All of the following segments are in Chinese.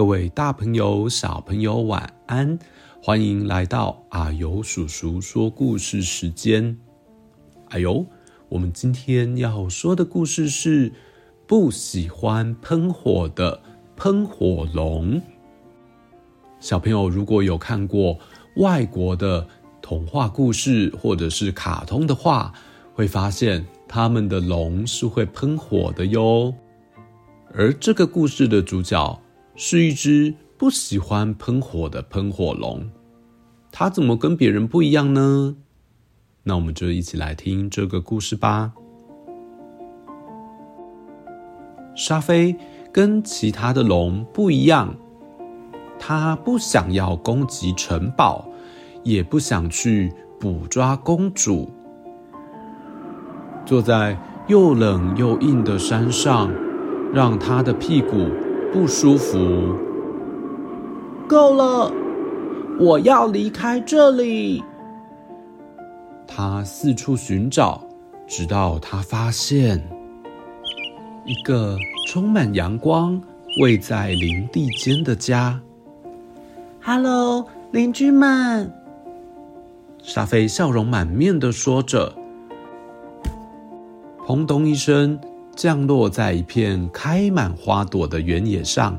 各位大朋友、小朋友，晚安！欢迎来到阿尤叔叔说故事时间。哎呦，我们今天要说的故事是不喜欢喷火的喷火龙。小朋友如果有看过外国的童话故事或者是卡通的话，会发现他们的龙是会喷火的哟。而这个故事的主角。是一只不喜欢喷火的喷火龙，它怎么跟别人不一样呢？那我们就一起来听这个故事吧。沙菲跟其他的龙不一样，它不想要攻击城堡，也不想去捕抓公主，坐在又冷又硬的山上，让它的屁股。不舒服，够了！我要离开这里。他四处寻找，直到他发现一个充满阳光、位在林地间的家。Hello，邻居们！沙菲笑容满面的说着。砰咚一声。降落在一片开满花朵的原野上。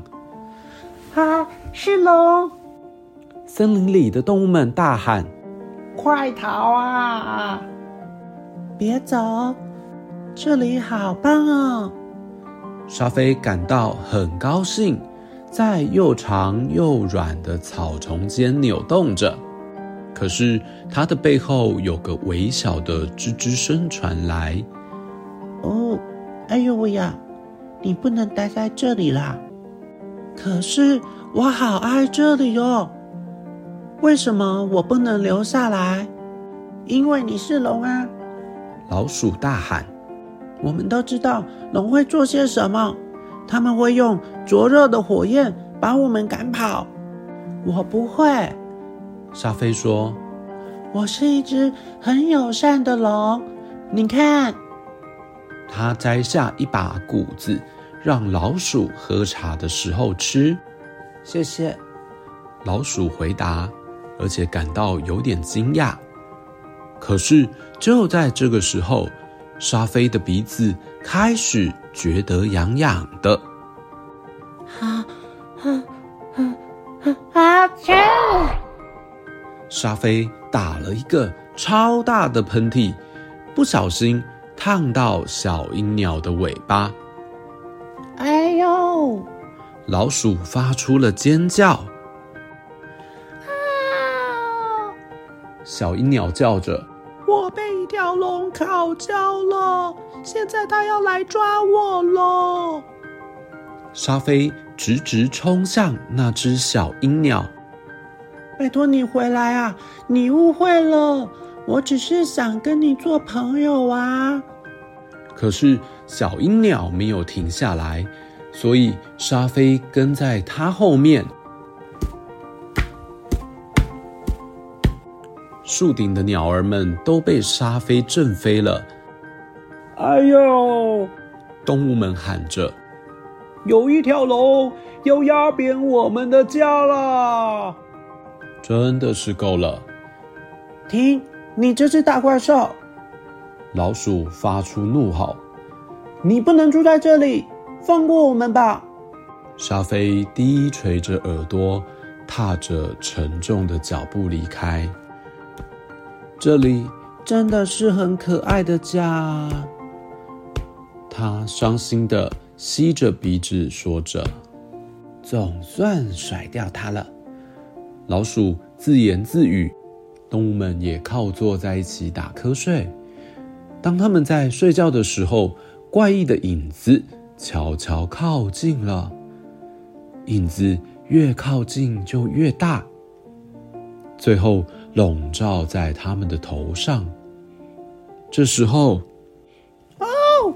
啊，是龙！森林里的动物们大喊：“快逃啊！别走，这里好棒哦！”沙菲感到很高兴，在又长又软的草丛间扭动着。可是，它的背后有个微小的吱吱声传来。哦。哎呦喂呀！你不能待在这里啦。可是我好爱这里哟。为什么我不能留下来？因为你是龙啊！老鼠大喊。我们都知道龙会做些什么。他们会用灼热的火焰把我们赶跑。我不会。沙菲说：“我是一只很友善的龙。你看。”他摘下一把谷子，让老鼠喝茶的时候吃。谢谢。老鼠回答，而且感到有点惊讶。可是就在这个时候，沙菲的鼻子开始觉得痒痒的。啊啊啊啊！啊！沙菲打了一个超大的喷嚏，不小心。烫到小鹰鸟的尾巴，哎呦！老鼠发出了尖叫，啊！小鹰鸟叫着：“我被一条龙烤焦了，现在它要来抓我了。”沙飞直直冲向那只小鹰鸟，拜托你回来啊！你误会了。我只是想跟你做朋友啊！可是小鹰鸟没有停下来，所以沙飞跟在它后面。树顶的鸟儿们都被沙飞震飞了。哎呦！动物们喊着：“有一条龙要压扁我们的家啦！”真的是够了！停！你这只大怪兽！老鼠发出怒吼：“你不能住在这里，放过我们吧！”沙菲低垂着耳朵，踏着沉重的脚步离开。这里真的是很可爱的家。他伤心的吸着鼻子说着：“总算甩掉它了，老鼠自言自语，动物们也靠坐在一起打瞌睡。当他们在睡觉的时候，怪异的影子悄悄靠近了。影子越靠近就越大，最后笼罩在他们的头上。这时候，哦！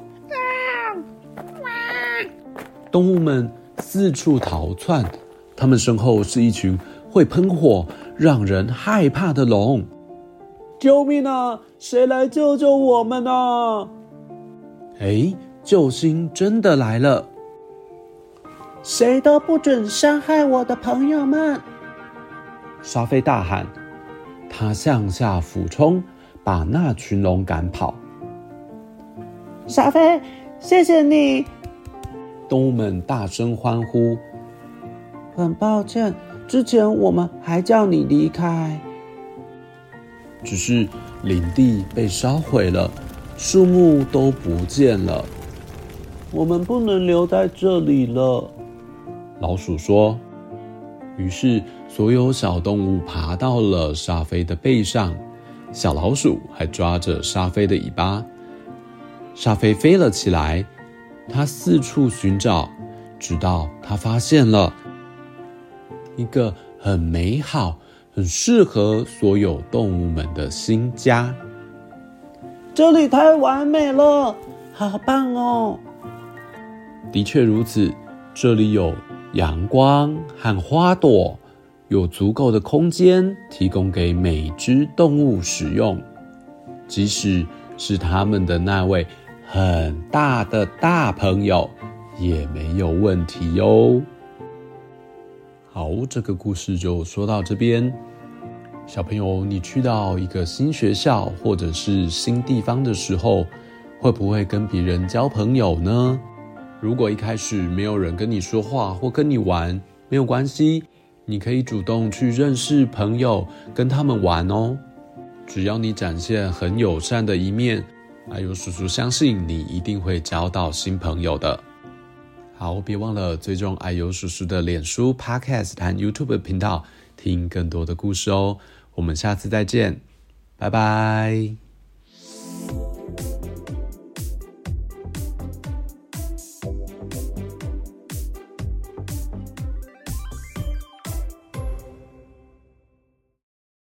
动物们四处逃窜，他们身后是一群会喷火、让人害怕的龙。救命啊！谁来救救我们啊？哎，救星真的来了！谁都不准伤害我的朋友们！沙菲大喊，他向下俯冲，把那群龙赶跑。沙菲，谢谢你！动物们大声欢呼。很抱歉，之前我们还叫你离开。只是领地被烧毁了，树木都不见了，我们不能留在这里了。老鼠说：“于是，所有小动物爬到了沙菲的背上，小老鼠还抓着沙菲的尾巴。沙菲飞了起来，它四处寻找，直到它发现了一个很美好、很适合所有动物们的新家。这里太完美了，好棒哦！的确如此，这里有。”阳光和花朵有足够的空间提供给每只动物使用，即使是他们的那位很大的大朋友也没有问题哟。好，这个故事就说到这边。小朋友，你去到一个新学校或者是新地方的时候，会不会跟别人交朋友呢？如果一开始没有人跟你说话或跟你玩，没有关系，你可以主动去认识朋友，跟他们玩哦。只要你展现很友善的一面，阿尤叔叔相信你一定会交到新朋友的。好，别忘了追踪爱游叔叔的脸书、Podcast 和 YouTube 频道，听更多的故事哦。我们下次再见，拜拜。